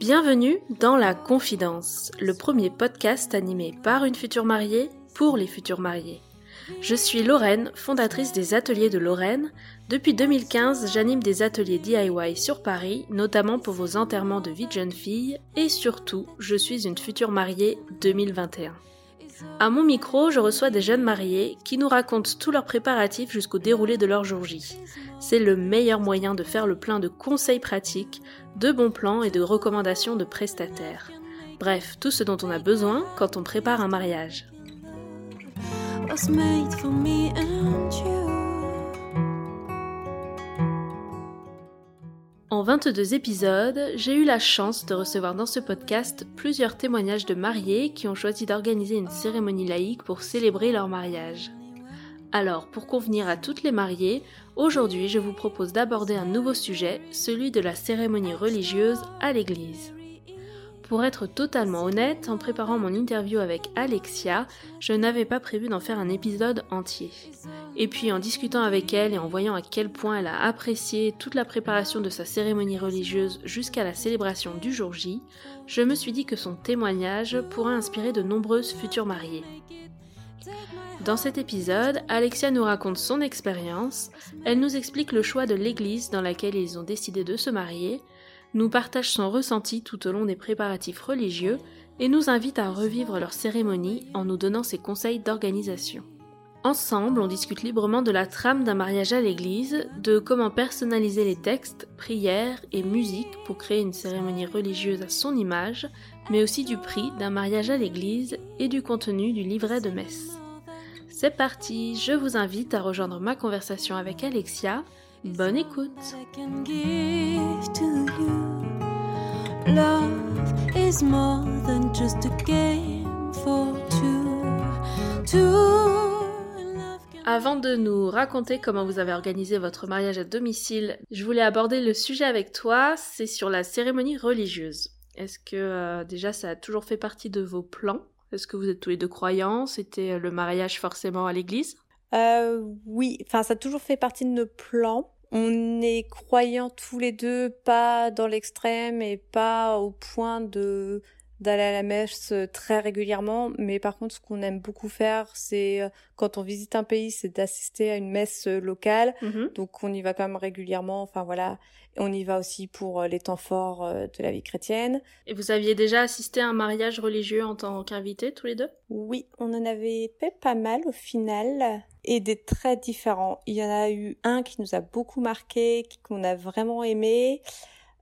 Bienvenue dans La Confidence, le premier podcast animé par une future mariée pour les futurs mariés. Je suis Lorraine, fondatrice des Ateliers de Lorraine. Depuis 2015, j'anime des ateliers DIY sur Paris, notamment pour vos enterrements de vie de jeune fille, et surtout, je suis une future mariée 2021. À mon micro, je reçois des jeunes mariés qui nous racontent tous leurs préparatifs jusqu'au déroulé de leur jour J. C'est le meilleur moyen de faire le plein de conseils pratiques, de bons plans et de recommandations de prestataires. Bref, tout ce dont on a besoin quand on prépare un mariage. En 22 épisodes, j'ai eu la chance de recevoir dans ce podcast plusieurs témoignages de mariés qui ont choisi d'organiser une cérémonie laïque pour célébrer leur mariage. Alors, pour convenir à toutes les mariées, aujourd'hui je vous propose d'aborder un nouveau sujet, celui de la cérémonie religieuse à l'église. Pour être totalement honnête, en préparant mon interview avec Alexia, je n'avais pas prévu d'en faire un épisode entier. Et puis en discutant avec elle et en voyant à quel point elle a apprécié toute la préparation de sa cérémonie religieuse jusqu'à la célébration du jour J, je me suis dit que son témoignage pourrait inspirer de nombreuses futures mariées. Dans cet épisode, Alexia nous raconte son expérience, elle nous explique le choix de l'église dans laquelle ils ont décidé de se marier, nous partage son ressenti tout au long des préparatifs religieux et nous invite à revivre leur cérémonie en nous donnant ses conseils d'organisation. Ensemble, on discute librement de la trame d'un mariage à l'église, de comment personnaliser les textes, prières et musique pour créer une cérémonie religieuse à son image, mais aussi du prix d'un mariage à l'église et du contenu du livret de messe. C'est parti, je vous invite à rejoindre ma conversation avec Alexia. Bonne écoute! Avant de nous raconter comment vous avez organisé votre mariage à domicile, je voulais aborder le sujet avec toi, c'est sur la cérémonie religieuse. Est-ce que euh, déjà ça a toujours fait partie de vos plans? Est-ce que vous êtes tous les deux croyants? C'était euh, le mariage forcément à l'église? Euh, Oui, enfin ça a toujours fait partie de nos plans. On est croyants tous les deux, pas dans l'extrême et pas au point de d'aller à la messe très régulièrement, mais par contre, ce qu'on aime beaucoup faire, c'est euh, quand on visite un pays, c'est d'assister à une messe locale. Mhm. Donc, on y va quand même régulièrement. Enfin voilà, on y va aussi pour euh, les temps forts euh, de la vie chrétienne. Et vous aviez déjà assisté à un mariage religieux en tant qu'invité tous les deux? Oui, on en avait fait pas mal au final et des très différents. Il y en a eu un qui nous a beaucoup marqué, qu'on a vraiment aimé.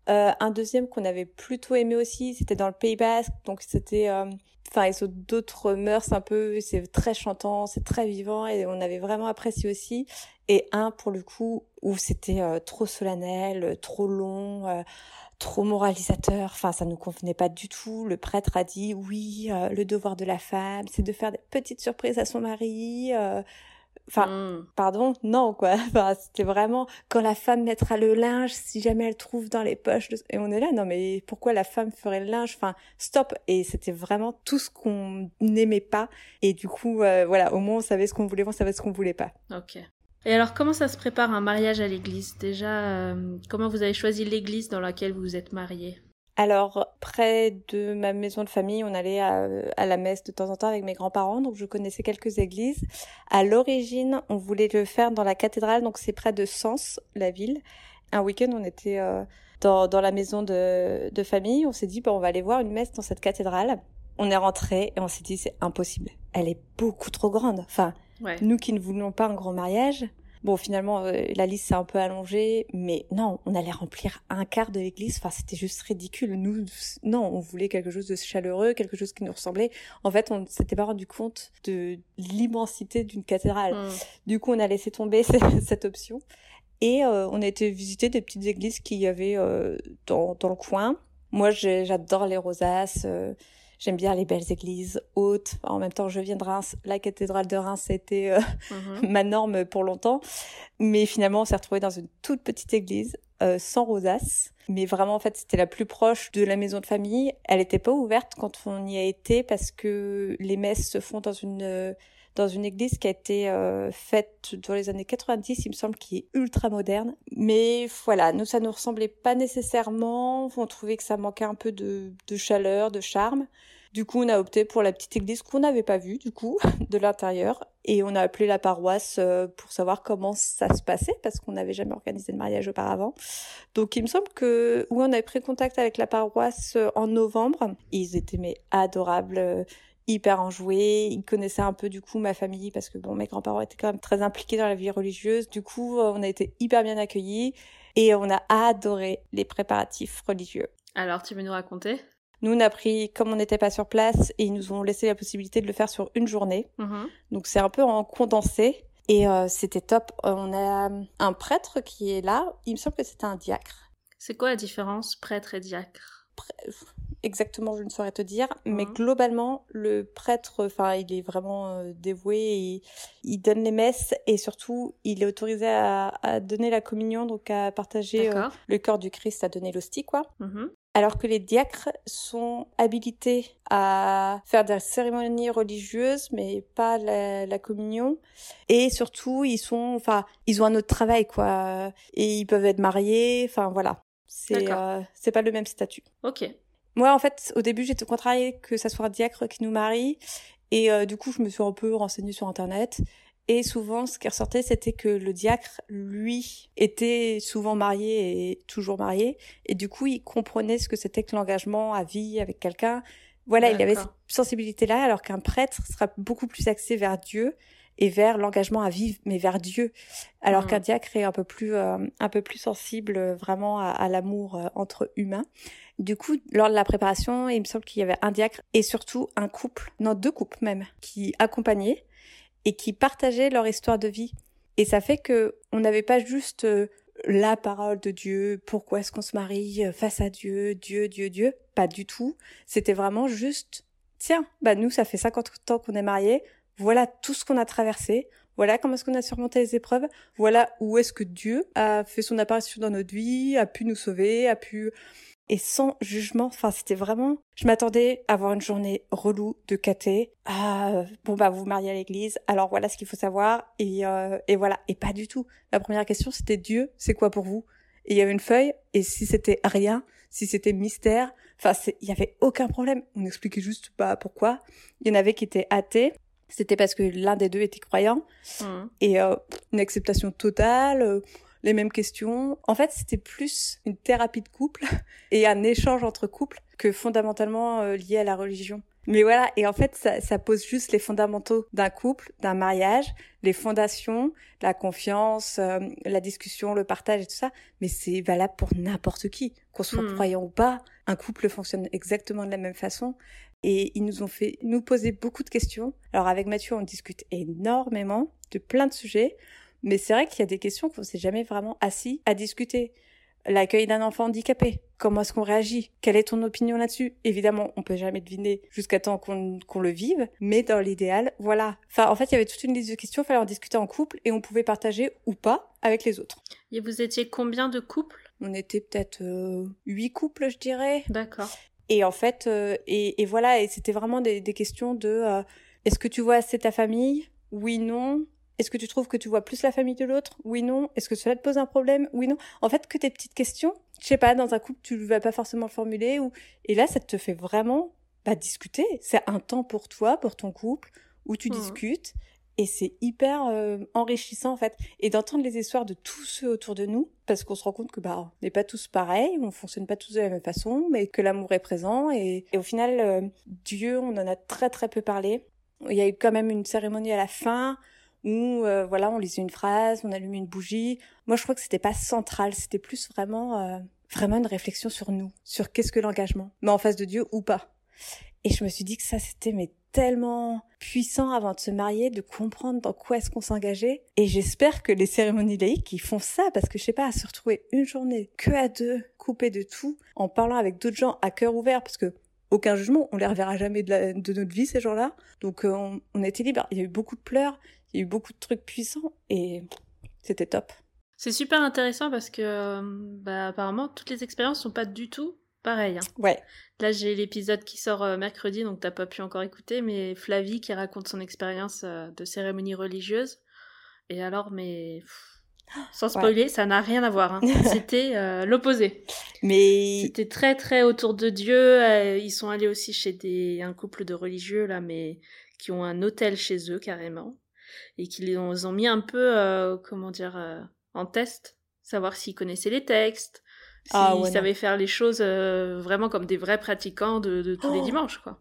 Euh, un deuxième qu'on avait plutôt aimé aussi, c'était dans le Pays Basque, donc c'était, euh, enfin, ils ont d'autres mœurs un peu, c'est très chantant, c'est très vivant et on avait vraiment apprécié aussi. Et un pour le coup où c'était euh, trop solennel, trop long, trop moralisateur, enfin ça nous convenait pas du tout. Le prêtre a dit oui, le devoir de la femme, c'est de faire des petites surprises à son mari. Enfin, hmm. pardon, non quoi. Enfin, c'était vraiment quand la femme mettra le linge, si jamais elle trouve dans les poches. Et on est là, non mais pourquoi la femme ferait le linge? Enfin, stop. Et c'était vraiment tout ce qu'on n'aimait pas. Et du coup, euh, voilà, au moins on savait ce qu'on voulait, on savait ce qu'on voulait pas. Ok. Et alors, comment ça se prépare un mariage à l'église? Déjà, euh, comment vous avez choisi l'église dans laquelle vous êtes mariés? Alors, près de ma maison de famille, on allait à, la messe de temps en temps avec mes grands-parents, donc je connaissais quelques églises. À l'origine, on voulait le faire dans la cathédrale, donc c'est près de Sens, la ville. Un week-end, on était euh, dans, dans, la maison de, de famille. On s'est dit, bon, on va aller voir une messe dans cette cathédrale. On est rentré et on s'est dit, c'est impossible. Elle est beaucoup trop grande. Enfin, nous qui ne voulions pas un grand mariage, Bon, finalement, euh, la liste s'est un peu allongée, mais non, on allait remplir un quart de l'église. Enfin, c'était juste ridicule. Nous, non, on voulait quelque chose de chaleureux, quelque chose qui nous ressemblait. En fait, on s'était pas rendu compte de l'immensité d'une cathédrale. Hmm. Du coup, on a laissé tomber cette option. Et euh, on a été visiter des petites églises qu'il y avait euh, dans, dans le coin. Moi, j'adore les rosaces. J'aime bien les belles églises hautes. En même temps, je viens de Reims. La cathédrale de Reims, c'était euh, mhm. ma norme pour longtemps. Mais finalement, on s'est retrouvé dans une toute petite église. euh, sans rosace. Mais vraiment, en fait, c'était la plus proche de la maison de famille. Elle n'était pas ouverte quand on y a été parce que les messes se font dans une dans une église qui a été euh, faite dans les années 90, il me semble, qui est ultra moderne. Mais voilà, nous, ça ne nous ressemblait pas nécessairement. On trouvait que ça manquait un peu de, de chaleur, de charme. Du coup, on a opté pour la petite église qu'on n'avait pas vue, du coup, de l'intérieur. Et on a appelé la paroisse euh, pour savoir comment ça se passait, parce qu'on n'avait jamais organisé de mariage auparavant. Donc, il me semble que, oui, on avait pris contact avec la paroisse euh, en novembre. Ils étaient, mais, adorables hyper enjoué. Il connaissait un peu du coup ma famille parce que bon, mes grands-parents étaient quand même très impliqués dans la vie religieuse. Du coup, euh, on a été hyper bien accueillis et on a adoré les préparatifs religieux. Alors, tu veux nous raconter? Nous, on a pris, comme on n'était pas sur place, et ils nous ont laissé la possibilité de le faire sur une journée. Mm-hmm. Donc, c'est un peu en condensé. Et euh, c'était top. On a un prêtre qui est là. Il me semble que c'était un diacre. C'est quoi la différence prêtre et diacre? Exactement, je ne saurais te dire, mais mmh. globalement, le prêtre, enfin, il est vraiment euh, dévoué et il donne les messes et surtout, il est autorisé à, donner la communion, donc à partager euh, le corps du Christ, à donner l'hostie, quoi. Mmh Alors que les diacres sont habilités à faire des cérémonies religieuses, mais pas la, communion. Et surtout, ils sont, enfin, ils ont un autre travail, quoi. Et ils peuvent être mariés, enfin, voilà. C'est, euh, c'est pas le même statut. Ok. Moi, en fait, au début, j'étais contrariée que ça soit un diacre qui nous marie. Et euh, du coup, je me suis un peu renseignée sur Internet. Et souvent, ce qui ressortait, c'était que le diacre, lui, était souvent marié et toujours marié. Et du coup, il comprenait ce que c'était que l'engagement à vie avec quelqu'un. Voilà, il avait cette sensibilité-là, alors qu'un prêtre sera beaucoup plus axé vers Dieu et vers l'engagement à vivre, mais vers Dieu. Alors mmh. qu'un diacre est un peu plus, euh, un peu plus sensible euh, vraiment à, à l'amour entre humains. Du coup, lors de la préparation, il me semble qu'il y avait un diacre et surtout un couple, non deux couples même, qui accompagnaient et qui partageaient leur histoire de vie. Et ça fait que on n'avait pas juste euh, la parole de Dieu, pourquoi est-ce qu'on se marie euh, face à Dieu, Dieu, Dieu, Dieu, pas du tout. C'était vraiment juste, tiens, bah nous, ça fait 50 ans qu'on est mariés, voilà tout ce qu'on a traversé, voilà comment est-ce qu'on a surmonté les épreuves, voilà où est-ce que Dieu a fait son apparition dans notre vie, a pu nous sauver, a pu et sans jugement. Enfin, c'était vraiment. Je m'attendais à avoir une journée relou de caté. Ah, bon bah vous vous mariez à l'église. Alors voilà ce qu'il faut savoir. Et euh, et voilà. Et pas du tout. La première question c'était Dieu, c'est quoi pour vous? Et il y avait une feuille. Et si c'était rien, si c'était mystère, enfin il y avait aucun problème. On expliquait juste pas pourquoi. Il y en avait qui étaient athées. C'était parce que l'un des deux était croyant. Mmh. Et euh, une acceptation totale. Euh, les mêmes questions. En fait, c'était plus une thérapie de couple et un échange entre couples que fondamentalement euh, lié à la religion. Mais voilà, et en fait, ça, ça pose juste les fondamentaux d'un couple, d'un mariage, les fondations, la confiance, euh, la discussion, le partage et tout ça. Mais c'est valable pour n'importe qui, qu'on soit hmm. croyant ou pas. Un couple fonctionne exactement de la même façon. Et ils nous ont fait nous poser beaucoup de questions. Alors avec Mathieu, on discute énormément de plein de sujets. Mais c'est vrai qu'il y a des questions qu'on s'est jamais vraiment assis à discuter. L'accueil d'un enfant handicapé, comment est-ce qu'on réagit? Quelle est ton opinion là-dessus? Évidemment, on peut jamais deviner jusqu'à temps qu'on le vive, mais dans l'idéal, voilà. Enfin, en fait, il y avait toute une liste de questions, il fallait en discuter en couple et on pouvait partager ou pas avec les autres. Et vous étiez combien de couples? On était peut-être euh, huit couples, je dirais. D'accord. Et en fait, euh, et, voilà, et c'était vraiment des, questions de euh, est-ce que tu vois assez ta famille? Oui, non. Est-ce que tu trouves que tu vois plus la famille de l'autre? Oui, non. Est-ce que cela te pose un problème? Oui, non. En fait, que tes petites questions, je sais pas, dans un couple, tu ne vas pas forcément le formuler. Ou... Et là, ça te fait vraiment bah, discuter. C'est un temps pour toi, pour ton couple, où tu mmh. discutes. Et c'est hyper euh, enrichissant en fait. Et d'entendre les histoires de tous ceux autour de nous, parce qu'on se rend compte que bah on n'est pas tous pareils, on fonctionne pas tous de la même façon, mais que l'amour est présent. Et, au final, euh, Dieu, on en a très très peu parlé. Il y a eu quand même une cérémonie à la fin où euh, voilà, on lisait une phrase, on allumait une bougie. Moi, je crois que c'était pas central, c'était plus vraiment euh, vraiment une réflexion sur nous, sur qu'est-ce que l'engagement, mais en face de Dieu ou pas. Et je me suis dit que ça c'était mais tellement puissant avant de se marier, de comprendre dans quoi est-ce qu'on s'engageait. Et j'espère que les cérémonies laïques, qui font ça, parce que je sais pas, à se retrouver une journée que à deux, coupés de tout, en parlant avec d'autres gens à cœur ouvert, parce que aucun jugement, on les reverra jamais de, notre vie ces gens-là. Donc euh, on, on était libre. Il y a eu beaucoup de pleurs, il y a eu beaucoup de trucs puissants et c'était top. C'est super intéressant parce que bah, apparemment toutes les expériences sont pas du tout pareilles. Hein. Ouais. Là j'ai l'épisode qui sort euh, mercredi donc t'as pas pu encore écouter mais Flavie qui raconte son expérience euh, de cérémonie religieuse et alors mais sans spoiler ça n'a rien à voir. Hein. C'était euh, l'opposé. Mais c'était très très autour de Dieu. ils sont allés aussi chez des un couple de religieux là mais qui ont un hôtel chez eux carrément et qui les ont, mis un peu comment dire en test, savoir s'ils connaissaient les textes, ah s'ils savaient faire les choses euh, vraiment comme des vrais pratiquants de, tous les oh dimanches, quoi.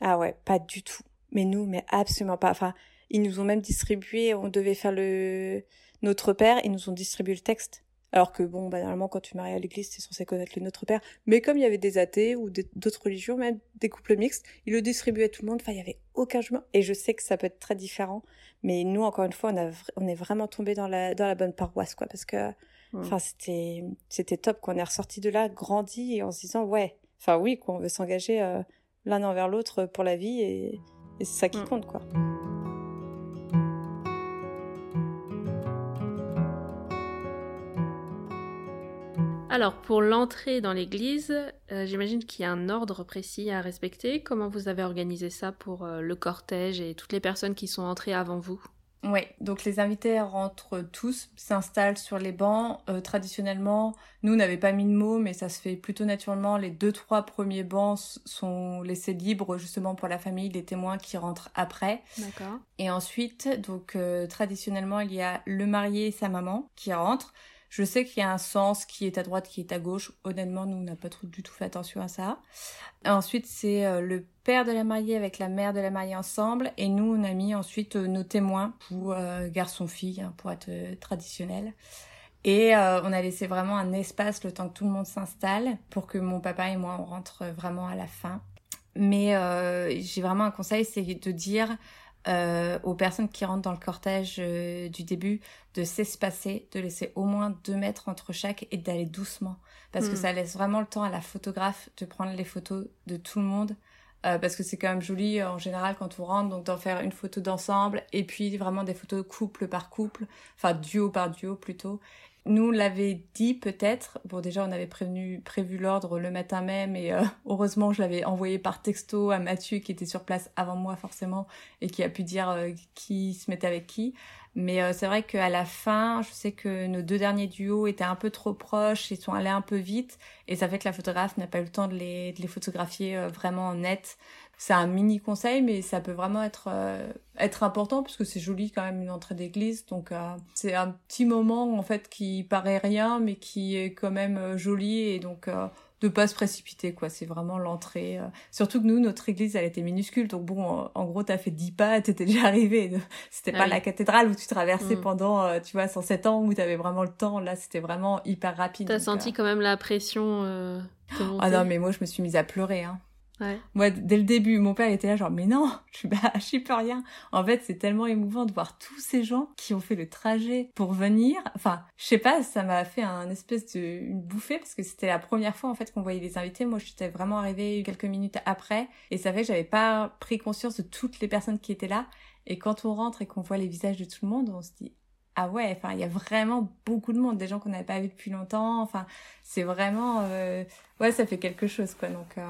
Ah ouais, pas du tout. Mais nous, mais absolument pas. Enfin, ils nous ont même distribué, on devait faire le Notre Père, ils nous ont distribué le texte. Alors que bon, bah, normalement, quand tu maries à l'église, es censé connaître le Notre Père. Mais comme il y avait des athées ou d'autres religions, même des couples mixtes, ils le distribuaient à tout le monde. Enfin, il y avait aucun jugement. Et je sais que ça peut être très différent. Mais nous, encore une fois, on, a, on est vraiment tombé dans la, dans la bonne paroisse, quoi. Parce que, enfin, c'était, c'était top, qu'on est ressorti de là, grandi, et en se disant, ouais, enfin, oui, quoi, on veut s'engager euh, l'un envers l'autre pour la vie, et, c'est ça qui compte, quoi. Alors, pour l'entrée dans l'église, euh, j'imagine qu'il y a un ordre précis à respecter. Comment vous avez organisé ça pour euh, le cortège et toutes les personnes qui sont entrées avant vous? Oui, donc les invités rentrent tous, s'installent sur les bancs. Euh, traditionnellement, nous n'avons pas mis de mots, mais ça se fait plutôt naturellement. Les deux, trois premiers bancs sont laissés libres justement pour la famille, les témoins qui rentrent après. D'accord. Et ensuite, donc traditionnellement, il y a le marié et sa maman qui rentrent. Je sais qu'il y a un sens qui est à droite, qui est à gauche. Honnêtement, nous, on n'a pas trop du tout fait attention à ça. Ensuite, c'est euh, le père de la mariée avec la mère de la mariée ensemble. Et nous, on a mis ensuite euh, nos témoins pour euh, garçon-fille, hein, pour être traditionnel. Et on a laissé vraiment un espace le temps que tout le monde s'installe pour que mon papa et moi, on rentre vraiment à la fin. Mais j'ai vraiment un conseil, c'est de dire euh, aux personnes qui rentrent dans le cortège euh, du début de s'espacer, de laisser au moins deux mètres entre chaque et d'aller doucement. Parce que hmm. ça laisse vraiment le temps à la photographe de prendre les photos de tout le monde. Euh, parce que c'est quand même joli en général quand on rentre, donc d'en faire une photo d'ensemble et puis vraiment des photos couple par couple, enfin duo par duo plutôt nous l'avait dit peut-être. Bon, déjà, on avait prévenu, prévu l'ordre le matin même et euh, heureusement, je l'avais envoyé par texto à Mathieu qui était sur place avant moi forcément et qui a pu dire euh, qui se mettait avec qui. Mais euh, c'est vrai qu'à la fin, je sais que nos deux derniers duos étaient un peu trop proches et sont allés un peu vite. Et ça fait que la photographe n'a pas eu le temps de les, de les photographier vraiment en net. C'est un mini conseil, mais ça peut vraiment être euh, être important puisque c'est joli quand même une entrée d'église. Donc euh, c'est un petit moment en fait qui paraît rien, mais qui est quand même euh, joli. Et donc de pas se précipiter quoi. C'est vraiment l'entrée. Surtout que nous notre église elle était minuscule, donc bon en, gros t'as fait 10 pas, t'étais déjà arrivé. C'était pas la cathédrale où tu traversais mm. pendant tu vois 107 ans où t'avais vraiment le temps. Là c'était vraiment hyper rapide. T'as senti quand même la pression. Ah non mais moi je me suis mise à pleurer. Hein. Moi, dès le début, mon père était là genre, mais non, je suis, bah, suis pas rien. En fait, c'est tellement émouvant de voir tous ces gens qui ont fait le trajet pour venir. Enfin, je sais pas, ça m'a fait un espèce de, une bouffée parce que c'était la première fois, en fait, qu'on voyait les invités. Moi, j'étais vraiment arrivée quelques minutes après et ça fait que j'avais pas pris conscience de toutes les personnes qui étaient là. Et quand on rentre et qu'on voit les visages de tout le monde, on se dit, ah ouais, enfin, il y a vraiment beaucoup de monde, des gens qu'on n'avait pas vus depuis longtemps. Enfin, c'est vraiment, euh, ouais, ça fait quelque chose, quoi. Donc, euh...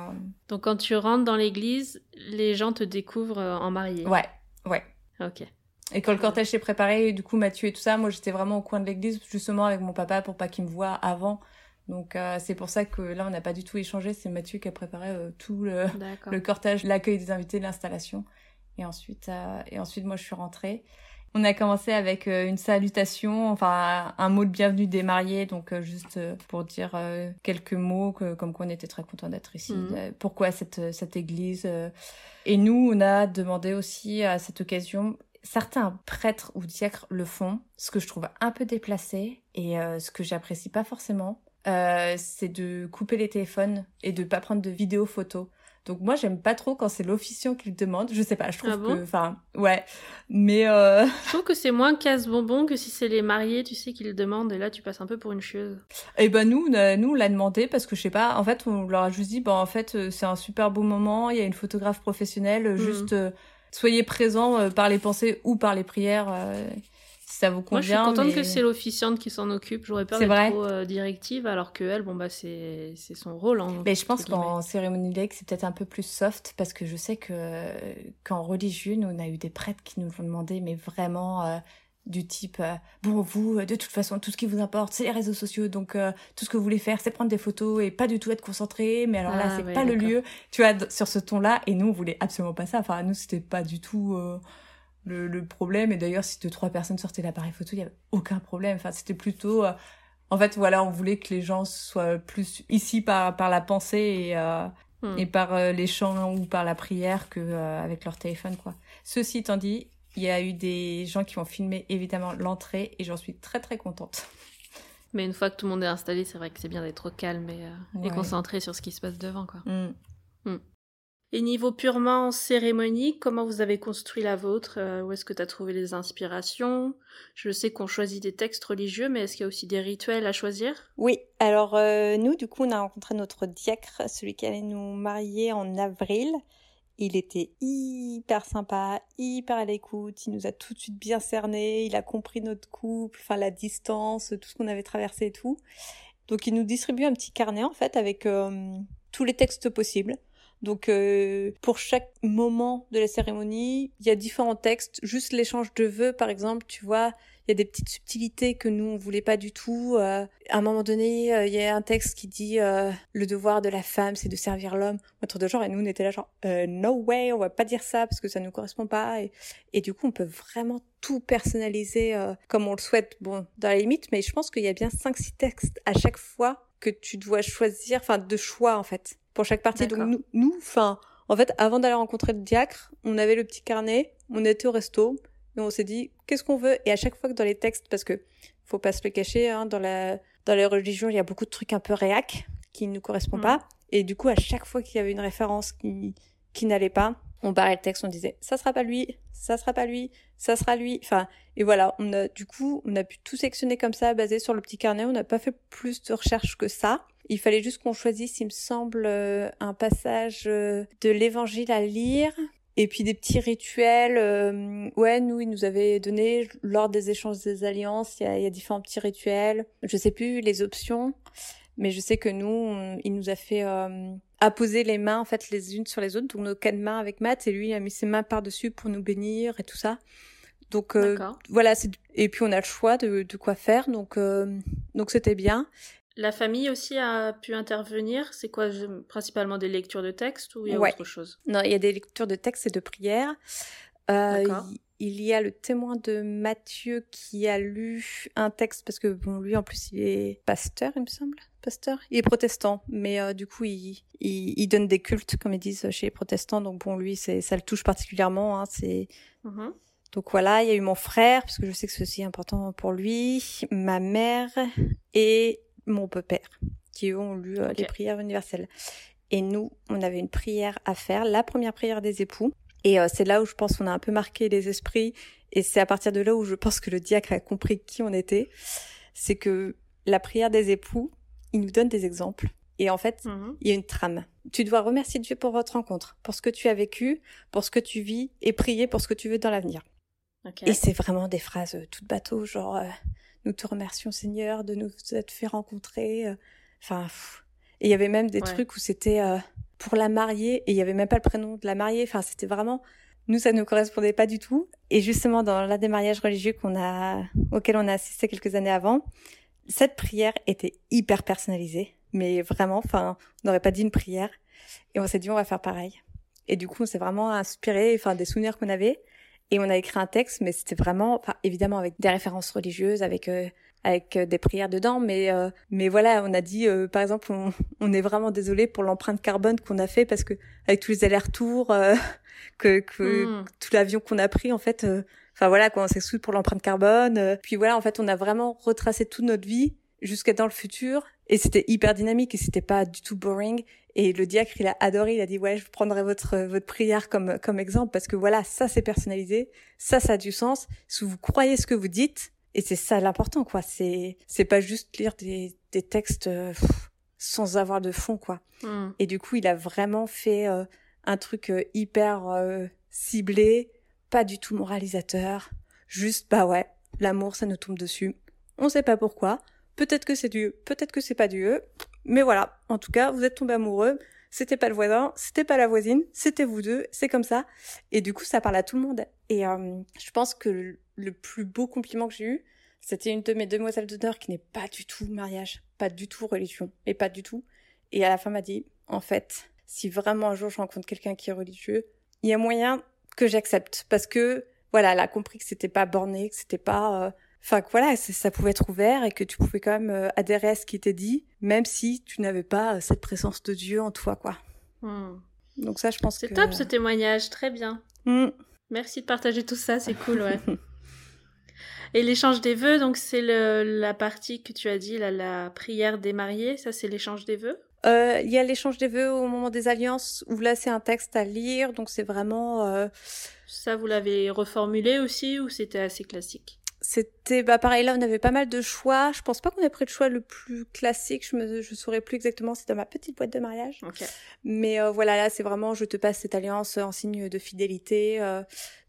donc quand tu rentres dans l'église, les gens te découvrent euh, en mariée. Ouais, ouais. Ok. Et quand le cortège s'est préparé, du coup, Mathieu et tout ça, moi, j'étais vraiment au coin de l'église, justement avec mon papa pour pas qu'il me voie avant. Donc euh, c'est pour ça que là, on n'a pas du tout échangé. C'est Mathieu qui a préparé euh, tout le, le cortège, l'accueil des invités, l'installation. Et ensuite, et ensuite, moi, je suis rentrée. On a commencé avec euh, une salutation, enfin un mot de bienvenue des mariés, donc euh, juste euh, pour dire quelques mots, comme quoi on était très content d'être ici. Mhm. Pourquoi cette, cette église Et nous, on a demandé aussi à cette occasion certains prêtres ou diacres le font, ce que je trouve un peu déplacé et ce que j'apprécie pas forcément, c'est de couper les téléphones et de pas prendre de vidéos photos. Donc moi j'aime pas trop quand c'est l'officiant qui le demande. Je sais pas, je trouve ah que, enfin, ouais. Mais euh... je trouve que c'est moins casse-bonbon que si c'est les mariés, tu sais, qui le demandent et là tu passes un peu pour une chieuse. Eh ben nous, nous on l'a demandé parce que je sais pas. En fait, on leur a juste dit, bon en fait euh, c'est un super beau moment. Il y a une photographe professionnelle, mhm. juste euh, soyez présents euh, par les pensées ou par les prières ça vous convient. Moi, je suis contente que c'est l'officiante qui s'en occupe. J'aurais peur d'être trop euh, directive, alors que elle, bon bah c'est son rôle. Hein, mais je pense qu'en cérémonie laïque, c'est peut-être un peu plus soft parce que je sais que qu'en religieux, on a eu des prêtres qui nous ont demandé, mais vraiment. Euh, du type euh, bon vous de toute façon tout ce qui vous importe c'est les réseaux sociaux donc tout ce que vous voulez faire c'est prendre des photos et pas du tout être concentré mais alors là ah c'est pas le lieu tu vois sur ce ton là et nous on voulait absolument pas ça enfin nous c'était pas du tout le, problème. Et d'ailleurs, si deux, trois personnes sortaient l'appareil photo, il n'y avait aucun problème. Enfin, c'était plutôt... Euh, en fait, voilà, on voulait que les gens soient plus ici par, par la pensée et, euh, hmm. et par euh, les chants ou par la prière que avec leur téléphone, quoi. Ceci étant dit, il y a eu des gens qui ont filmé évidemment l'entrée et j'en suis très très contente. Mais une fois que tout le monde est installé, c'est vrai que c'est bien d'être calme et, concentré sur ce qui se passe devant, quoi. Hmm. Hmm. Et niveau purement cérémonie, comment vous avez construit la vôtre euh, Où est-ce que tu as trouvé les inspirations? Je sais qu'on choisit des textes religieux, mais est-ce qu'il y a aussi des rituels à choisir? Oui, alors euh, nous, du coup, on a rencontré notre diacre, celui qui allait nous marier en avril. Il était hyper sympa, hyper à l'écoute, il nous a tout de suite bien cerné, il a compris notre couple, enfin la distance, tout ce qu'on avait traversé et tout. Donc il nous distribue un petit carnet en fait avec euh, tous les textes possibles. Donc euh, pour chaque moment de la cérémonie, il y a différents textes. Juste l'échange de vœux, par exemple, tu vois, il y a des petites subtilités que nous on voulait pas du tout. Euh, à un moment donné, euh, il y a un texte qui dit le devoir de la femme, c'est de servir l'homme, autre de genre. Et nous on était là genre no way, on va pas dire ça parce que ça nous correspond pas. Et, du coup on peut vraiment tout personnaliser comme on le souhaite. Bon, dans la limite, mais je pense qu'il y a bien cinq six textes à chaque fois que tu dois choisir, enfin de choix en fait pour chaque partie. Donc nous, enfin, en fait, avant d'aller rencontrer le diacre, on avait le petit carnet, on était au resto et on s'est dit qu'est-ce qu'on veut? Et à chaque fois que dans les textes, parce que faut pas se le cacher, hein, dans la dans les religions, il y a beaucoup de trucs un peu réac qui ne nous correspondent mm. pas. Et du coup, à chaque fois qu'il y avait une référence qui qui n'allait pas, on barrait le texte, on disait ça sera pas lui, ça sera pas lui, ça sera lui. Enfin, et voilà, on a du coup, on a pu tout sectionner comme ça, basé sur le petit carnet. On n'a pas fait plus de recherches que ça. Il fallait juste qu'on choisisse, il me semble, euh, un passage euh, de l'évangile à lire. Et puis des petits rituels. Euh, ouais, nous, il nous avait donné, lors des échanges des alliances, il y a, y a, différents petits rituels. Je sais plus les options, mais je sais que nous, il nous a fait apposer les mains, en fait, les unes sur les autres. Donc nos quatre mains avec Matt, et lui a mis ses mains par-dessus pour nous bénir et tout ça. Donc voilà, et puis on a le choix de, de quoi faire, donc donc c'était bien. La famille aussi a pu intervenir. C'est quoi principalement des lectures de texte ou il y a autre chose? Non, il y a des lectures de texte et de prières. Euh, il y a le témoin de Mathieu qui a lu un texte parce que bon lui en plus il est pasteur il me semble pasteur? Il est protestant mais euh, du coup il, il, donne des cultes comme ils disent chez les protestants donc bon lui c'est ça le touche particulièrement hein, c'est mm-hmm. donc voilà il y a eu mon frère parce que je sais que c'est aussi important pour lui ma mère et mon père, qui ont lu euh, les prières universelles. Et nous, on avait une prière à faire, la première prière des époux. Et euh, c'est là où je pense qu'on a un peu marqué les esprits. Et c'est à partir de là où je pense que le diacre a compris qui on était. C'est que la prière des époux, il nous donne des exemples. Et en fait, mhm. il y a une trame. Tu dois remercier Dieu pour votre rencontre, pour ce que tu as vécu, pour ce que tu vis, et prier pour ce que tu veux dans l'avenir. Et c'est vraiment des phrases euh, toutes bateau, genre nous te remercions Seigneur de nous être fait rencontrer. Euh, enfin, et il y avait même des trucs où c'était euh, pour la mariée et il y avait même pas le prénom de la mariée. Enfin, c'était vraiment nous ça ne nous correspondait pas du tout. Et justement dans l'un des mariages religieux qu'on a auquel on a assisté quelques années avant, cette prière était hyper personnalisée, mais vraiment, enfin, on n'aurait pas dit une prière. Et on s'est dit on va faire pareil. Et du coup, on s'est vraiment inspiré, enfin, des souvenirs qu'on avait. Et on a écrit un texte, mais c'était vraiment, enfin, évidemment avec des références religieuses, avec euh, avec euh, des prières dedans, mais euh, mais voilà, on a dit, par exemple, on, on, est vraiment désolé pour l'empreinte carbone qu'on a fait parce que avec tous les allers-retours, que, que hmm. tout l'avion qu'on a pris, en fait, enfin voilà, quoi, on s'excuse pour l'empreinte carbone. puis voilà, en fait, on a vraiment retracé toute notre vie jusqu'à dans le futur, et c'était hyper dynamique et c'était pas du tout boring. Et le diacre, il a adoré, il a dit, ouais, je prendrai votre, votre prière comme, comme exemple parce que voilà, ça c'est personnalisé, ça, ça a du sens. Si vous croyez ce que vous dites, et c'est ça l'important, quoi. C'est, c'est pas juste lire des, des textes euh, sans avoir de fond, quoi. Hmm. Et du coup, il a vraiment fait euh, un truc euh, hyper ciblé, pas du tout moralisateur. Juste, bah ouais, l'amour, ça nous tombe dessus. On sait pas pourquoi. Peut-être que c'est Dieu, peut-être que c'est pas Dieu. Mais voilà. En tout cas, vous êtes tombés amoureux. C'était pas le voisin, c'était pas la voisine, c'était vous deux, c'est comme ça. Et du coup, ça parle à tout le monde. Et euh, je pense que le plus beau compliment que j'ai eu, c'était une de mes demoiselles d'honneur qui n'est pas du tout mariage, pas du tout religion, et pas du tout. Et à la fin m'a dit, en fait, si vraiment un jour je rencontre quelqu'un qui est religieux, il y a moyen que j'accepte parce que voilà, elle a compris que c'était pas borné, que c'était pas, euh, enfin que voilà, ça pouvait être ouvert et que tu pouvais quand même euh, adhérer à ce qui était dit, même si tu n'avais pas euh, cette présence de Dieu en toi, quoi. Hmm. Donc ça, je pense que c'est top ce témoignage, très bien. Hmm. Merci de partager tout ça, c'est cool, ouais. Et l'échange des vœux, donc c'est la partie que tu as dit, là, la prière des mariés, ça c'est l'échange des vœux? Euh, Il y a l'échange des vœux au moment des alliances, où là c'est un texte à lire, donc c'est vraiment... Euh... Ça, vous l'avez reformulé aussi, ou c'était assez classique? C'était bah pareil là on avait pas mal de choix. Je pense pas qu'on ait pris le choix le plus classique. Je me je saurais plus exactement. C'est dans ma petite boîte de mariage. Mais euh, voilà là c'est vraiment je te passe cette alliance en signe de fidélité euh,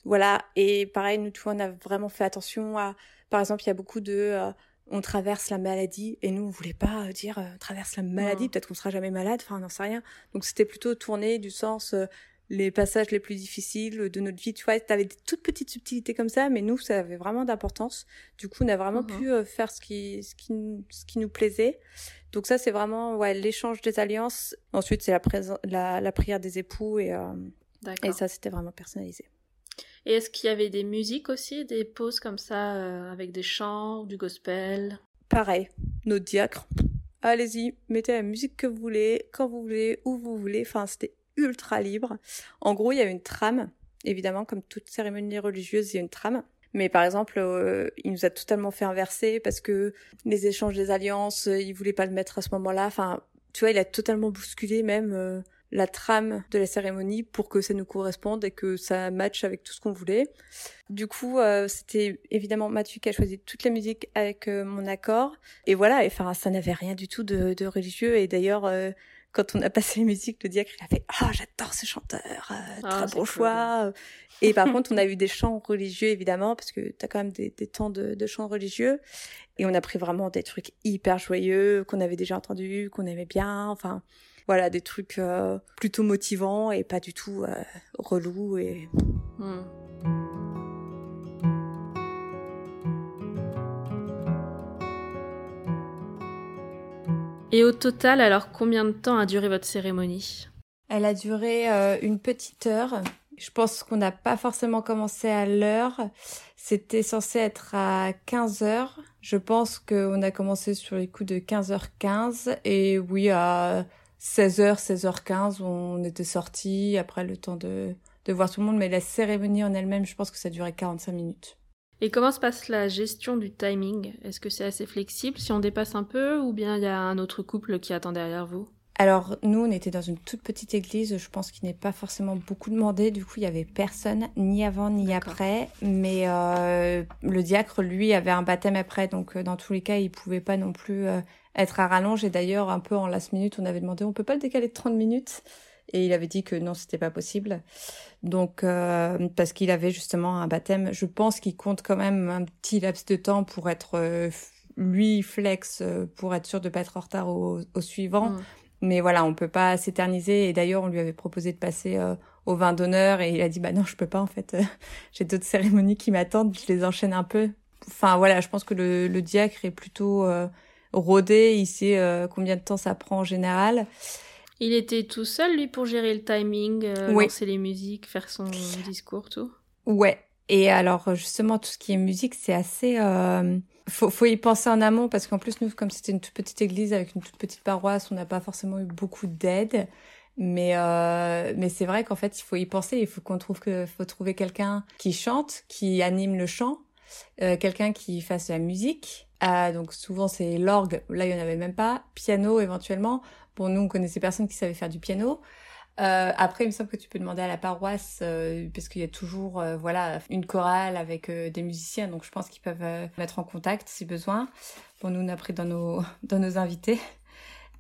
voilà. Et pareil nous tous on a vraiment fait attention à par exemple il y a beaucoup de euh, on traverse la maladie. Et nous on voulait pas dire traverse la maladie. Peut-être qu'on sera jamais malade. Enfin on n'en sait rien. Donc c'était plutôt tourné du sens les passages les plus difficiles de notre vie. Tu vois, t'avais des toutes petites subtilités comme ça, mais nous, ça avait vraiment d'importance. Du coup, on a vraiment mhm. pu euh, faire ce qui, ce qui, ce qui nous plaisait. Donc ça, c'est vraiment ouais l'échange des alliances. Ensuite, c'est la, la, la prière des époux et, euh, et ça, c'était vraiment personnalisé. Et est-ce qu'il y avait des musiques aussi, des pauses comme ça, euh, avec des chants, du gospel? Pareil, nos diacres. Allez-y, mettez la musique que vous voulez, quand vous voulez, où vous voulez. Enfin, c'était ultra libre. En gros, il y a une trame. Évidemment, comme toute cérémonie religieuse, il y a une trame. Mais par exemple, euh, il nous a totalement fait inverser parce que les échanges des alliances, euh, il voulait pas le mettre à ce moment-là. Enfin, tu vois, il a totalement bousculé même euh, la trame de la cérémonie pour que ça nous corresponde et que ça matche avec tout ce qu'on voulait. Du coup, c'était évidemment Mathieu qui a choisi toute la musique avec mon accord. Et voilà, et, enfin, ça n'avait rien du tout de, de religieux. Et d'ailleurs, quand on a passé les musiques, le diacre, il a fait « Ah, j'adore ce chanteur, euh, ah, très bon choix !» Et par contre, on a eu des chants religieux, évidemment, parce que tu as quand même des, temps de, chants religieux. Et on a pris vraiment des trucs hyper joyeux, qu'on avait déjà entendus, qu'on aimait bien, enfin... Voilà, des trucs euh, plutôt motivants et pas du tout euh, relous et... Hmm. Et au total, alors combien de temps a duré votre cérémonie? Elle a duré euh, une petite heure. Je pense qu'on n'a pas forcément commencé à l'heure. C'était censé être à 15 heures. Je pense qu'on a commencé sur les coups de 15h15. Et oui, à 16h, 16h15, on était sortis après le temps de, de voir tout le monde. Mais la cérémonie en elle-même, je pense que ça durait 45 minutes. Et comment se passe la gestion du timing? Est-ce que c'est assez flexible si on dépasse un peu ou bien il y a un autre couple qui attend derrière vous? Alors nous, on était dans une toute petite église, je pense qu'il n'est pas forcément beaucoup demandé, du coup il y avait personne, ni avant ni après, mais euh, le diacre, lui, avait un baptême après, donc euh, dans tous les cas, il pouvait pas non plus euh, être à rallonge, et d'ailleurs, un peu en last minute, on avait demandé, on peut pas le décaler de 30 minutes? Et il avait dit que non, c'était pas possible. Donc euh, parce qu'il avait justement un baptême, je pense qu'il compte quand même un petit laps de temps pour être euh, lui flex euh, pour être sûr de pas être en retard au, au suivant. Mm. Mais voilà, on peut pas s'éterniser et d'ailleurs on lui avait proposé de passer au vin d'honneur et il a dit bah non, je peux pas en fait. J'ai d'autres cérémonies qui m'attendent, je les enchaîne un peu. Enfin voilà, je pense que le, le diacre est plutôt rodé, il sait combien de temps ça prend en général. Il était tout seul, lui, pour gérer le timing, euh, lancer les musiques, faire son discours, tout Ouais. Et alors, justement, tout ce qui est musique, c'est assez... Euh... Faut, faut y penser en amont, parce qu'en plus, nous, comme c'était une toute petite église avec une toute petite paroisse, on n'a pas forcément eu beaucoup d'aide. Mais euh, mais c'est vrai qu'en fait il faut y penser. Il faut qu'on trouve que faut trouver quelqu'un qui chante, qui anime le chant, euh, quelqu'un qui fasse la musique. Euh, donc souvent c'est l'orgue. Là il y en avait même pas. Piano éventuellement. Bon, nous, on connaissait personne qui savait faire du piano. Euh, après, il me semble que tu peux demander à la paroisse, euh, parce qu'il y a toujours, euh, voilà, une chorale avec euh, des musiciens, donc je pense qu'ils peuvent mettre en contact si besoin. Bon, nous, on a pris dans nos, dans nos invités.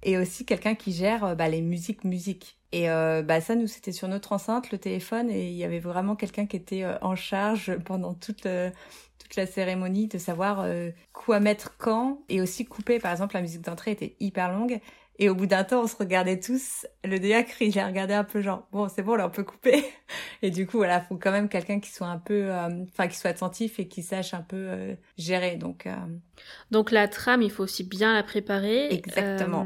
Et aussi quelqu'un qui gère bah, les musiques musiques. Et euh, bah ça, nous, c'était sur notre enceinte, le téléphone, et il y avait vraiment quelqu'un qui était euh, en charge pendant toute, toute la cérémonie de savoir quoi mettre quand, et aussi couper. Par exemple, la musique d'entrée était hyper longue, et au bout d'un temps, on se regardait tous. Le diacre, il a regardé un peu genre, bon, c'est bon, là, on peut couper. Et du coup, voilà, faut quand même quelqu'un qui soit un peu, euh, enfin, qui soit attentif et qui sache un peu euh, gérer. Donc, euh, donc la trame, il faut aussi bien la préparer. Exactement.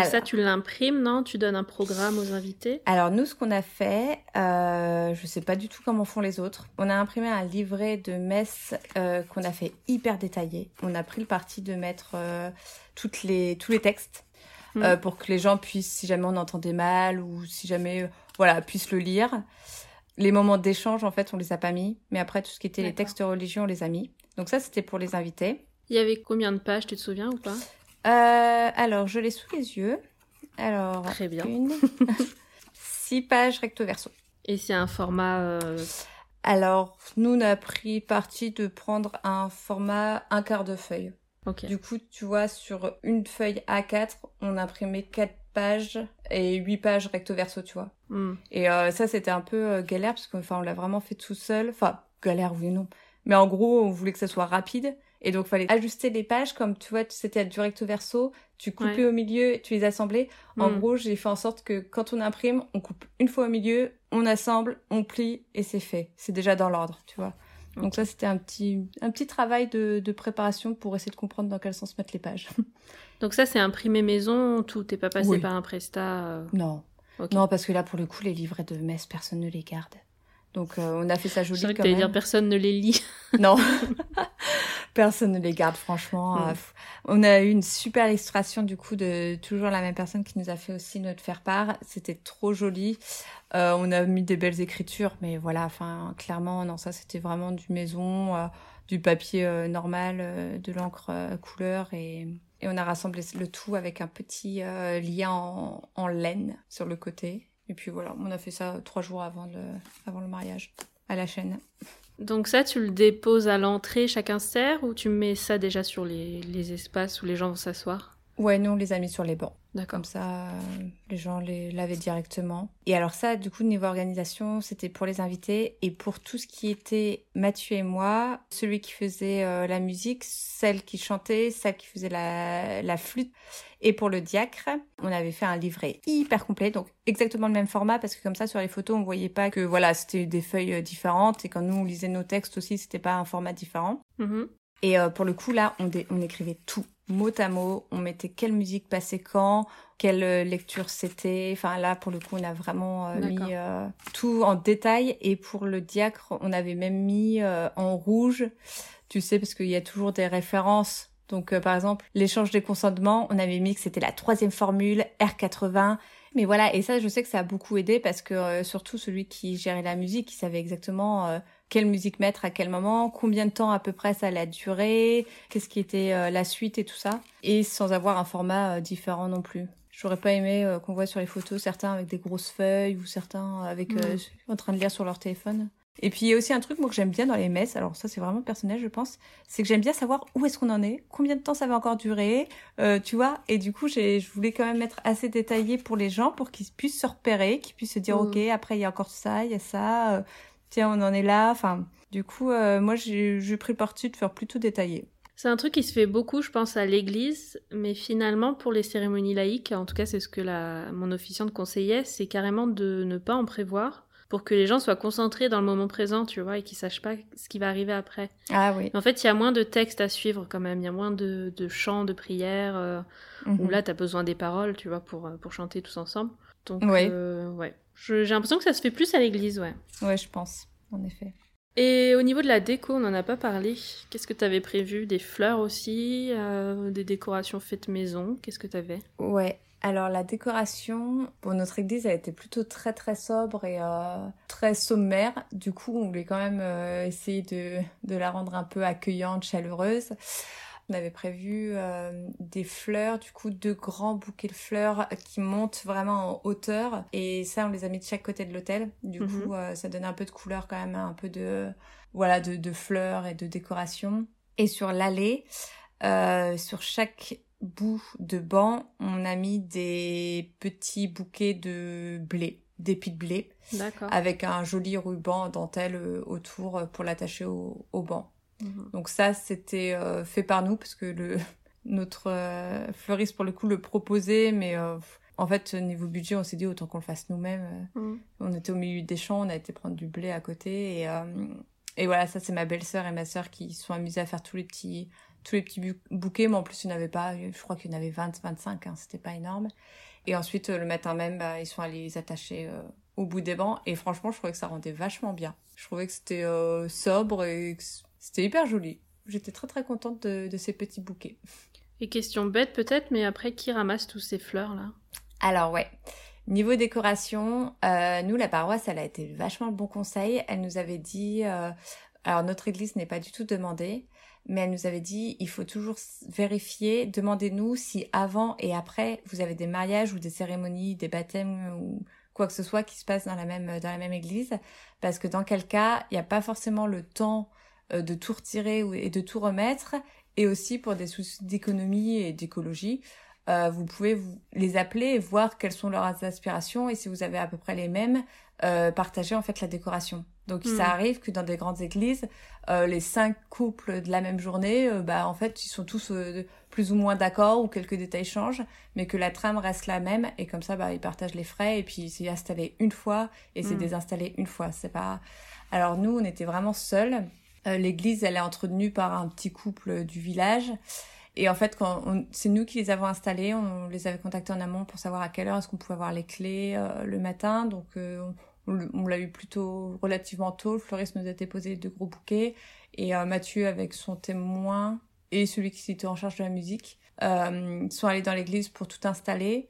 Et ça, tu l'imprimes, non? Tu donnes un programme aux invités? Alors nous, ce qu'on a fait, euh, je sais pas du tout comment font les autres. On a imprimé un livret de messe qu'on a fait hyper détaillé. On a pris le parti de mettre toutes les tous les textes euh, mm. pour que les gens puissent, si jamais on entendait mal ou si jamais, euh, voilà, puissent le lire. Les moments d'échange, en fait, on les a pas mis, mais après tout ce qui était les textes religieux, on les a mis. Donc ça, c'était pour les invités. Il y avait combien de pages, tu te souviens ou pas? Euh, Alors, je l'ai sous les yeux. Alors, très bien. Une, six pages recto verso. Et c'est un format. Alors, nous, on a pris parti de prendre un format un quart de feuille. Du coup, tu vois, sur une feuille A4, on imprimait 4 pages et 8 pages recto verso, tu vois. Hmm. Et euh, ça, c'était un peu euh, galère parce qu'on on l'a vraiment fait tout seul. Enfin, galère, oui, non. Mais en gros, on voulait que ça soit rapide. Et donc, il fallait ajuster les pages comme, tu vois, c'était du recto verso. Tu coupais au milieu, tu les assemblais. En hmm. gros, j'ai fait en sorte que quand on imprime, on coupe une fois au milieu, on assemble, on plie et c'est fait. C'est déjà dans l'ordre, tu vois. Donc ça, c'était un petit, un petit travail de, de, préparation pour essayer de comprendre dans quel sens mettre les pages. Donc ça, c'est imprimé maison, tout t'es pas passé par un prestat euh Non. Non, parce que là, pour le coup, les livrets de messe, personne ne les garde. Donc euh, on a fait ça joli vrai que même. dire personne ne les lit. non. personne ne les garde franchement. Hmm. Euh, on a eu une super illustration du coup de toujours la même personne qui nous a fait aussi notre faire part. C'était trop joli. Euh, on a mis des belles écritures, mais voilà, enfin clairement non ça c'était vraiment du maison, euh, du papier normal, de l'encre couleur et et on a rassemblé le tout avec un petit lien en, en laine sur le côté. Et puis voilà, on a fait ça trois jours avant le, mariage, à la chaîne. Donc ça, tu le déposes à l'entrée, chacun sert, ou tu mets ça déjà sur les, les espaces où les gens vont s'asseoir? Ouais, nous on les a mis sur les bancs. D'accord. Comme ça, les gens les lavaient directement. Et alors ça, du coup, niveau organisation, c'était pour les invités et pour tout ce qui était Mathieu et moi, celui qui faisait euh, la musique, celle qui chantait, celle qui faisait la, la flûte. Et pour le diacre, on avait fait un livret hyper complet, donc exactement le même format parce que comme ça sur les photos on voyait pas que voilà c'était des feuilles euh, différentes et quand nous on lisait nos textes aussi c'était pas un format différent. Mm-hmm. Et euh, pour le coup là on, on écrivait tout mot à mot, on mettait quelle musique passait quand, quelle euh, lecture c'était. Enfin là, pour le coup, on a vraiment euh, mis euh, tout en détail. Et pour le diacre, on avait même mis en rouge, tu sais, parce qu'il y a toujours des références. Donc par exemple, l'échange des consentements, on avait mis que c'était la troisième formule, R80. Mais voilà, et ça, je sais que ça a beaucoup aidé parce que surtout celui qui gérait la musique, il savait exactement quelle musique mettre à quel moment, combien de temps à peu près ça allait durer, qu'est-ce qui était euh, la suite et tout ça, et sans avoir un format euh, différent non plus. J'aurais pas aimé euh, qu'on voit sur les photos certains avec des grosses feuilles ou certains avec en train de lire sur leur téléphone. Et puis il y a aussi un truc moi que j'aime bien dans les messes, alors ça c'est vraiment personnel je pense, c'est que j'aime bien savoir où est-ce qu'on en est, combien de temps ça va encore durer, tu vois. Et du coup j'ai, je voulais quand même être assez détaillé pour les gens pour qu'ils puissent se repérer, qu'ils puissent se dire mm. ok après il y a encore ça, il y a ça tiens, on en est là. Enfin, du coup, euh, moi, j'ai pris le parti de faire plutôt détaillé. C'est un truc qui se fait beaucoup, je pense, à l'église, mais finalement, pour les cérémonies laïques, en tout cas, c'est ce que la, mon officiante conseillait, c'est carrément de ne pas en prévoir pour que les gens soient concentrés dans le moment présent, tu vois, et qu'ils sachent pas ce qui va arriver après. Ah oui. En fait, il y a moins de textes à suivre quand même, il y a moins de, de chants, de prières, euh, où mhm. là, tu as besoin des paroles, tu vois, pour, euh, pour chanter tous ensemble. Donc, ouais. ouais. J'ai l'impression que ça se fait plus à l'église, ouais. Ouais, je pense, en effet. Et au niveau de la déco, on n'en a pas parlé. Qu'est-ce que tu avais prévu? Des fleurs aussi euh, Des décorations faites maison? Qu'est-ce que tu avais Ouais. Alors la décoration pour notre église a été plutôt très très sobre et euh, très sommaire. Du coup, on voulait quand même euh, essayer de, de la rendre un peu accueillante, chaleureuse. On avait prévu euh, des fleurs, du coup deux grands bouquets de fleurs qui montent vraiment en hauteur. Et ça, on les a mis de chaque côté de l'hôtel. Du mhm. coup, euh, ça donnait un peu de couleur quand même, un peu de voilà de, fleurs et de décoration. Et sur l'allée, euh, sur chaque bout de banc, on a mis des petits bouquets de blé, d'épis de blé, avec un joli ruban dentelle autour pour l'attacher au, banc. Mhm. Donc ça, c'était euh, fait par nous parce que le notre fleuriste pour le coup le proposait, mais en fait niveau budget, on s'est dit autant qu'on le fasse nous-mêmes. Mhm. On était au milieu des champs, on a été prendre du blé à côté et et voilà, ça c'est ma belle-sœur et ma sœur qui sont amusées à faire tous les petits tous les petits bouquets, mais en plus il n'y en avait pas, je crois qu'il y en avait 20, 25, hein, c'était pas énorme. Et ensuite le matin même, bah, ils sont allés les attacher au bout des bancs et franchement je trouvais que ça rendait vachement bien. Je trouvais que c'était euh, sobre et c'était hyper joli. J'étais très très contente de, ces petits bouquets. Et question bête peut-être, mais après qui ramasse tous ces fleurs là? Alors ouais. Niveau décoration, euh, nous la paroisse elle a été vachement le bon conseil. Elle nous avait dit, euh, alors notre église n'est pas du tout demandée, mais elle nous avait dit il faut toujours vérifier, demandez-nous si avant et après vous avez des mariages ou des cérémonies, des baptêmes ou quoi que ce soit qui se passe dans la même, dans la même église, parce que dans quel cas, il n'y a pas forcément le temps euh, de tout retirer et de tout remettre, et aussi pour des soucis d'économie et d'écologie, euh, vous pouvez vous les appeler et voir quelles sont leurs aspirations, et si vous avez à peu près les mêmes, euh, partager en fait la décoration. Donc ça hmm. arrive que dans des grandes églises, euh, les cinq couples de la même journée, euh, bah en fait ils sont tous euh, plus ou moins d'accord ou quelques détails changent, mais que la trame reste la même et comme ça bah ils partagent les frais et puis c'est installé une fois et c'est hmm. désinstallé une fois. C'est pas. Alors nous on était vraiment seuls. L'église elle est entretenue par un petit couple du village. Et en fait, quand c'est nous qui les avons installés, on les avait contactés en amont pour savoir à quelle heure est-ce qu'on pouvait avoir les clés le matin. Donc, on l'a eu plutôt relativement tôt. Le fleuriste nous a déposé deux gros bouquets. Et euh, Mathieu, avec son témoin et celui qui était en charge de la musique, euh, sont allés dans l'église pour tout installer.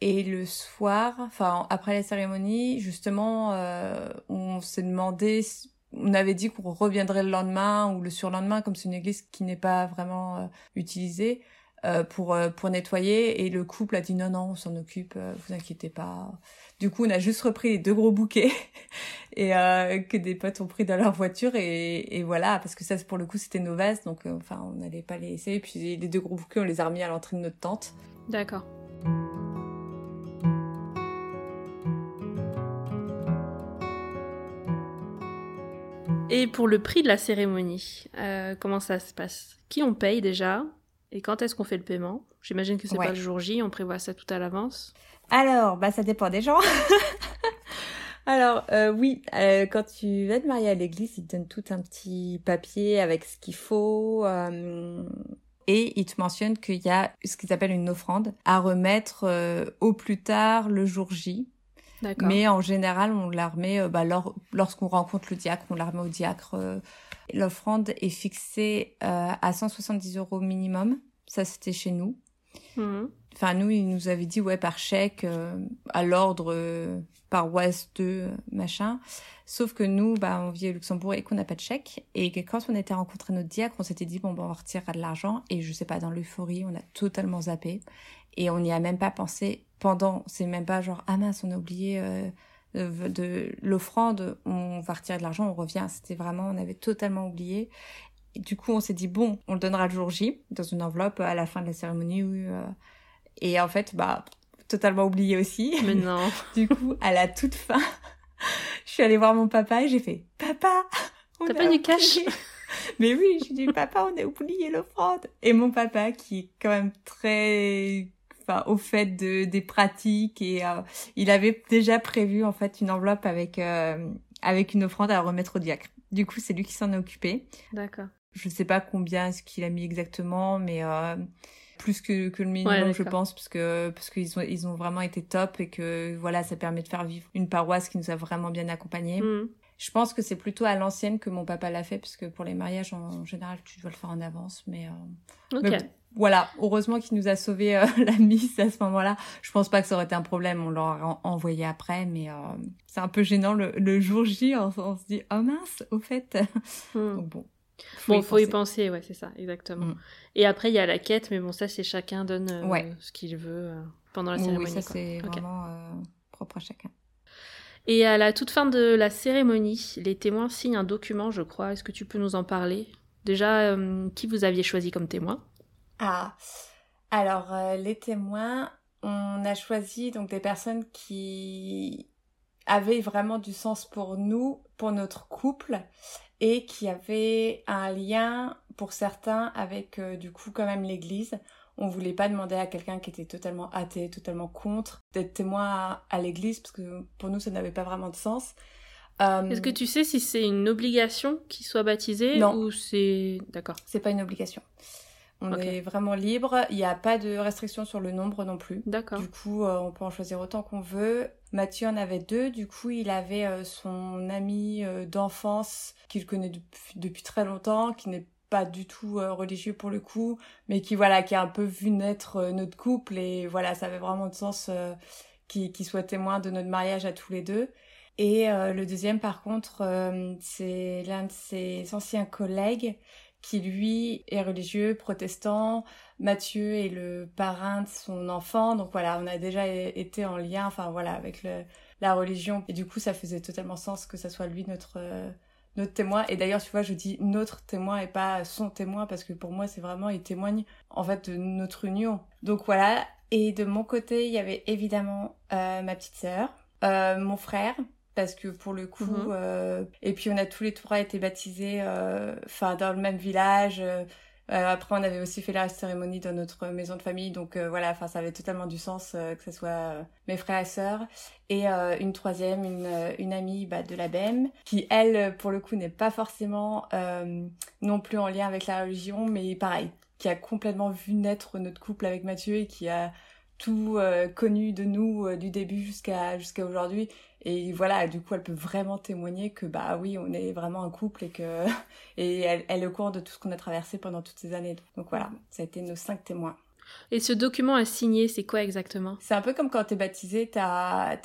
Et le soir, enfin après la cérémonie, justement, euh, on s'est demandé, on avait dit qu'on reviendrait le lendemain ou le surlendemain, comme c'est une église qui n'est pas vraiment euh, utilisée. Euh, pour euh, pour nettoyer. Et le couple a dit non non on s'en occupe vous inquiétez pas. Du coup on a juste repris les deux gros bouquets et que des potes ont pris dans leur voiture. Et, voilà parce que ça pour le coup c'était nos donc enfin on n'allait pas les laisser. Et puis les deux gros bouquets on les a remis à l'entrée de notre tente. D'accord Et pour le prix de la cérémonie, comment ça se passe? Qui on paye déjà? Et quand est-ce qu'on fait le paiement? J'imagine que c'est pas le jour J, on prévoit ça tout à l'avance. Alors, bah ça dépend des gens. Alors euh, oui, euh, quand tu vas te marier à l'église, ils te donnent tout un petit papier avec ce qu'il faut. Euh, et ils te mentionnent qu'il y a ce qu'ils appellent une offrande à remettre au plus tard le jour J. Mais en général, on la remet bah, lorsqu'on rencontre le diacre, on la remet au diacre L'offrande est fixée euh, à 170 euros minimum. Ça, c'était chez nous. Mhm. Enfin, nous, il nous avait dit, ouais, par chèque, euh, à l'ordre, euh, par paroisse 2, machin. Sauf que nous, bah, on vit au Luxembourg et qu'on n'a pas de chèque. Et que quand on était rencontré notre diacre, on s'était dit, bon, bah, on retirera de l'argent. Et je sais pas, dans l'euphorie, on a totalement zappé. Et on n'y a même pas pensé pendant, c'est même pas genre, ah mince, on a oublié de, l'offrande, on va retirer de l'argent, on revient. C'était vraiment, on avait totalement oublié. Et du coup, on s'est dit, bon, on le donnera le jour J, dans une enveloppe à la fin de la cérémonie. Euh, et en fait, bah, totalement oublié aussi. Mais non. du coup, à la toute fin, je suis allée voir mon papa et j'ai fait, papa, T'as pas du cash? Mais oui, j'ai dit, papa, on a oublié l'offrande. Et mon papa, qui est quand même très enfin au fait de des pratiques et euh, il avait déjà prévu en fait une enveloppe avec euh, avec une offrande à remettre au diacre. Du coup, c'est lui qui s'en est occupé. D'accord. Je sais pas combien ce qu'il a mis exactement, mais euh, plus que, que le minimum, je pense, parce que parce qu'ils ont ils ont vraiment été top et que voilà, ça permet de faire vivre une paroisse qui nous a vraiment bien accompagnés. Mmh. Je pense que c'est plutôt à l'ancienne que mon papa l'a fait, parce que pour les mariages, en général, tu dois le faire en avance. Mais, euh, voilà, heureusement qu'il nous a sauvé euh, la mise à ce moment-là. Je pense pas que ça aurait été un problème, on l'aurait envoyé après, mais euh, c'est un peu gênant le, jour J, on, se dit, oh mince, au fait. Hmm. bon. Faut bon, faut y penser, ouais, c'est ça, exactement. Hmm. Et après, il y a la quête, mais bon, ça, c'est chacun donne ce qu'il veut pendant la cérémonie. Oui, ça, c'est vraiment propre à chacun. Et à la toute fin de la cérémonie, les témoins signent un document, je crois. Est-ce que tu peux nous en parler? Déjà, euh, qui vous aviez choisi comme témoin? Ah, Alors, euh, les témoins, on a choisi donc des personnes qui avaient vraiment du sens pour nous, pour notre couple, et qui avaient un lien pour certains avec euh, du coup quand même l'Église. On voulait pas demander à quelqu'un qui était totalement athée, totalement contre, d'être témoin à, l'Église parce que pour nous ça n'avait pas vraiment de sens. Euh, Est-ce que tu sais si c'est une obligation qu'il soit baptisé non. ou c'est d'accord C'est pas une obligation. On est vraiment libre. Il n'y a pas de restriction sur le nombre non plus. D'accord. Du coup, euh, on peut en choisir autant qu'on veut. Mathieu en avait deux. Du coup, il avait euh, son ami d'enfance qu'il connaît depuis, très longtemps, qui n'est pas du tout religieux pour le coup, mais qui voilà, qui a un peu vu naître notre couple et voilà, ça avait vraiment de sens qu'il soit témoin de notre mariage à tous les deux. Et le deuxième, par contre, c'est l'un de ses anciens collègues qui lui est religieux, protestant. Mathieu est le parrain de son enfant. Donc voilà, on a déjà été en lien, enfin voilà, avec le, la religion. Et du coup, ça faisait totalement sens que ça soit lui notre, euh, notre témoin. Et d'ailleurs, tu vois, je dis notre témoin et pas son témoin parce que pour moi, c'est vraiment, il témoigne en fait de notre union. Donc voilà. Et de mon côté, il y avait évidemment euh, ma petite sœur, euh, mon frère, parce que pour le coup mhm. euh, et puis on a tous les trois été baptisés euh, enfin dans le même village euh, après on avait aussi fait la cérémonie dans notre maison de famille donc voilà enfin ça avait totalement du sens que ce soit mes frères et sœurs. Et une troisième une, une amie bah, de la BEM qui elle pour le coup n'est pas forcément non plus en lien avec la religion mais pareil qui a complètement vu naître notre couple avec Mathieu et qui a tout connu de nous du début jusqu'à jusqu'à aujourd'hui et voilà, du coup, elle peut vraiment témoigner que bah oui, on est vraiment un couple et que et elle, elle est au courant de tout ce qu'on a traversé pendant toutes ces années. Donc voilà, ça a été nos cinq témoins. Et ce document à signer, c'est quoi exactement? C'est un peu comme quand t'es baptisé, t'es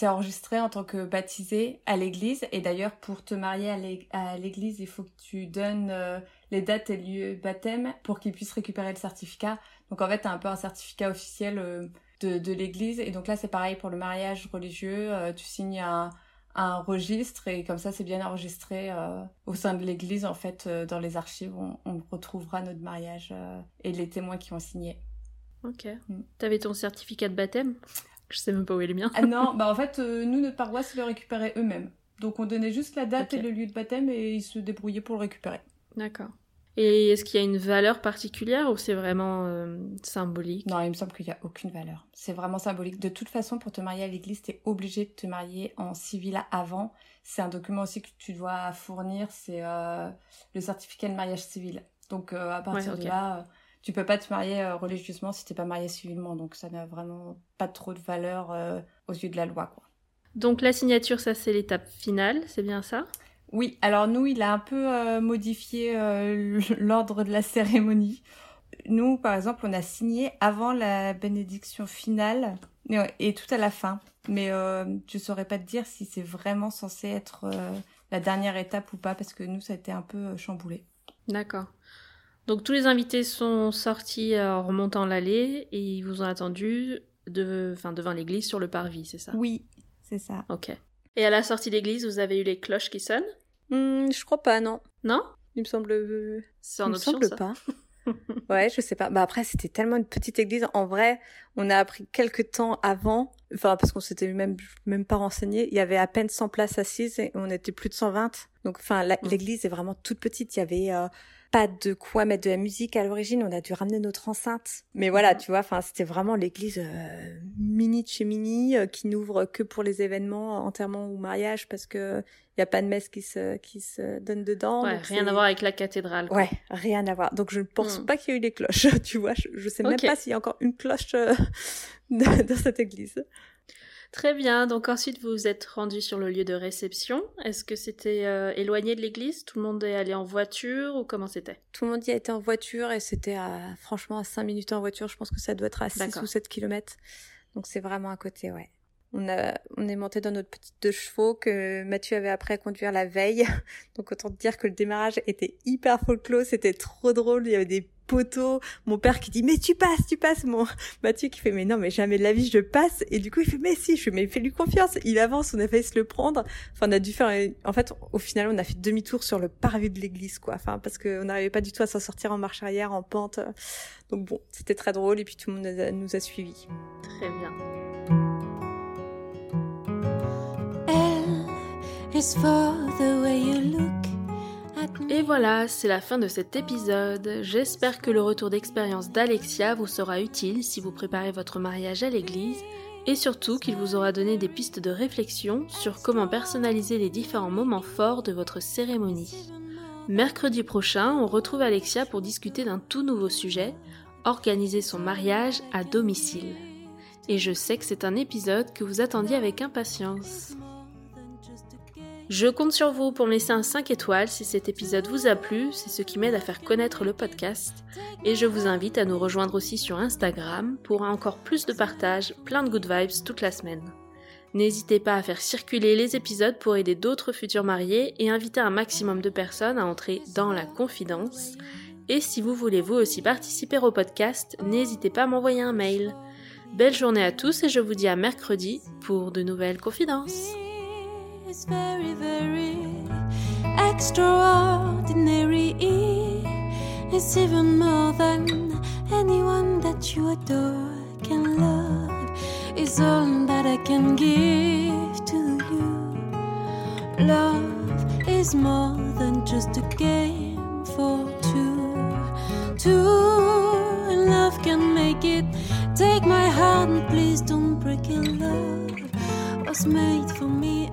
enregistré en tant que baptisé à l'église. Et d'ailleurs, pour te marier à l'église, il faut que tu donnes euh, les dates et lieux baptême pour qu'ils puissent récupérer le certificat. Donc en fait, t'as un peu un certificat officiel euh, de, de l'église. Et donc là, c'est pareil pour le mariage religieux. Euh, tu signes un, un registre et comme ça, c'est bien enregistré euh, au sein de l'église. En fait, euh, dans les archives, on, on retrouvera notre mariage et les témoins qui ont signé. Ok. Mm. T'avais ton certificat de baptême? Je sais même pas où est le mien. ah non, bah en fait, nous, notre paroisse, ils le récupéraient eux-mêmes. Donc on donnait juste la date et le lieu de baptême et ils se débrouillaient pour le récupérer. D'accord. Et est-ce qu'il y a une valeur particulière ou c'est vraiment euh, symbolique? Non, il me semble qu'il n'y a aucune valeur. C'est vraiment symbolique. De toute façon, pour te marier à l'église, tu es obligé de te marier en civil avant. C'est un document aussi que tu dois fournir, c'est euh, le certificat de mariage civil. Donc euh, à partir de là, tu peux pas te marier religieusement si t'es pas marié civilement. Donc ça n'a vraiment pas trop de valeur aux yeux de la loi. Quoi. Donc la signature, ça c'est l'étape finale, c'est bien ça? Oui, alors nous, il a un peu euh, modifié euh, l'ordre de la cérémonie. Nous, par exemple, on a signé avant la bénédiction finale et tout à la fin. Mais euh, je saurais pas te dire si c'est vraiment censé être euh, la dernière étape ou pas, parce que nous, ça a été un peu chamboulé. D'accord. Donc tous les invités sont sortis en remontant l'allée et ils vous ont attendu de... enfin, devant l'église sur le parvis, c'est ça? Oui, c'est ça. Ok. Et à la sortie d'église, vous avez eu les cloches qui sonnent? Hmm, je crois pas, non. Non? Il me semble. Euh, C'est en option, me semble pas. ouais, je sais pas. Bah après, c'était tellement une petite église. En vrai, on a appris quelques temps avant, enfin parce qu'on s'était même même pas renseigné. Il y avait à peine 100 places assises et on était plus de 120. Donc, enfin, mm. l'église est vraiment toute petite. Il y avait euh, pas de quoi mettre de la musique à l'origine. On a dû ramener notre enceinte. Mais voilà, tu vois, enfin, c'était vraiment l'église euh, mini de chez mini euh, qui n'ouvre que pour les événements, enterrement ou mariage, parce que il y a pas de messe qui se qui se donne dedans. Ouais, rien à voir avec la cathédrale. Quoi. Ouais, rien à voir. Donc je ne pense hmm. pas qu'il y ait eu des cloches. Tu vois, je, je sais même pas s'il y a encore une cloche euh, dans cette église. Très bien, donc ensuite vous vous êtes rendu sur le lieu de réception. Est-ce que c'était euh, éloigné de l'église? Tout le monde est allé en voiture ou comment c'était? Tout le monde y a été en voiture et c'était à, franchement à 5 minutes en voiture. Je pense que ça doit être à 6 ou 7 kilomètres. Donc c'est vraiment à côté, ouais. On, a, on est monté dans notre petite deux chevaux que Mathieu avait après à conduire la veille. Donc autant te dire que le démarrage était hyper folklore, c'était trop drôle. Il y avait des poteau, mon père qui dit mais tu passes, tu passes, mon Mathieu qui fait mais non mais jamais de la vie je passe et du coup il fait mais si, je fais mais fais-lui confiance, il avance, on a failli se le prendre. Enfin on a dû faire en fait au final on a fait demi-tour sur le parvis de l'église quoi. Enfin parce qu'on n'arrivait pas du tout à s'en sortir en marche arrière, en pente. Donc bon, c'était très drôle et puis tout le monde nous a suivis. Très bien. Et voilà, c'est la fin de cet épisode. J'espère que le retour d'expérience d'Alexia vous sera utile si vous préparez votre mariage à l'église et surtout qu'il vous aura donné des pistes de réflexion sur comment personnaliser les différents moments forts de votre cérémonie. Mercredi prochain, on retrouve Alexia pour discuter d'un tout nouveau sujet, organiser son mariage à domicile. Et je sais que c'est un épisode que vous attendiez avec impatience. Je compte sur vous pour me laisser un 5 étoiles si cet épisode vous a plu, c'est ce qui m'aide à faire connaître le podcast. Et je vous invite à nous rejoindre aussi sur Instagram pour encore plus de partage, plein de good vibes toute la semaine. N'hésitez pas à faire circuler les épisodes pour aider d'autres futurs mariés et inviter un maximum de personnes à entrer dans la confidence. Et si vous voulez vous aussi participer au podcast, n'hésitez pas à m'envoyer un mail. Belle journée à tous et je vous dis à mercredi pour de nouvelles confidences. Is very, very extraordinary. It's even more than anyone that you adore can love. It's all that I can give to you. Love is more than just a game for two. Two, and love can make it. Take my heart and please don't break it. Love was made for me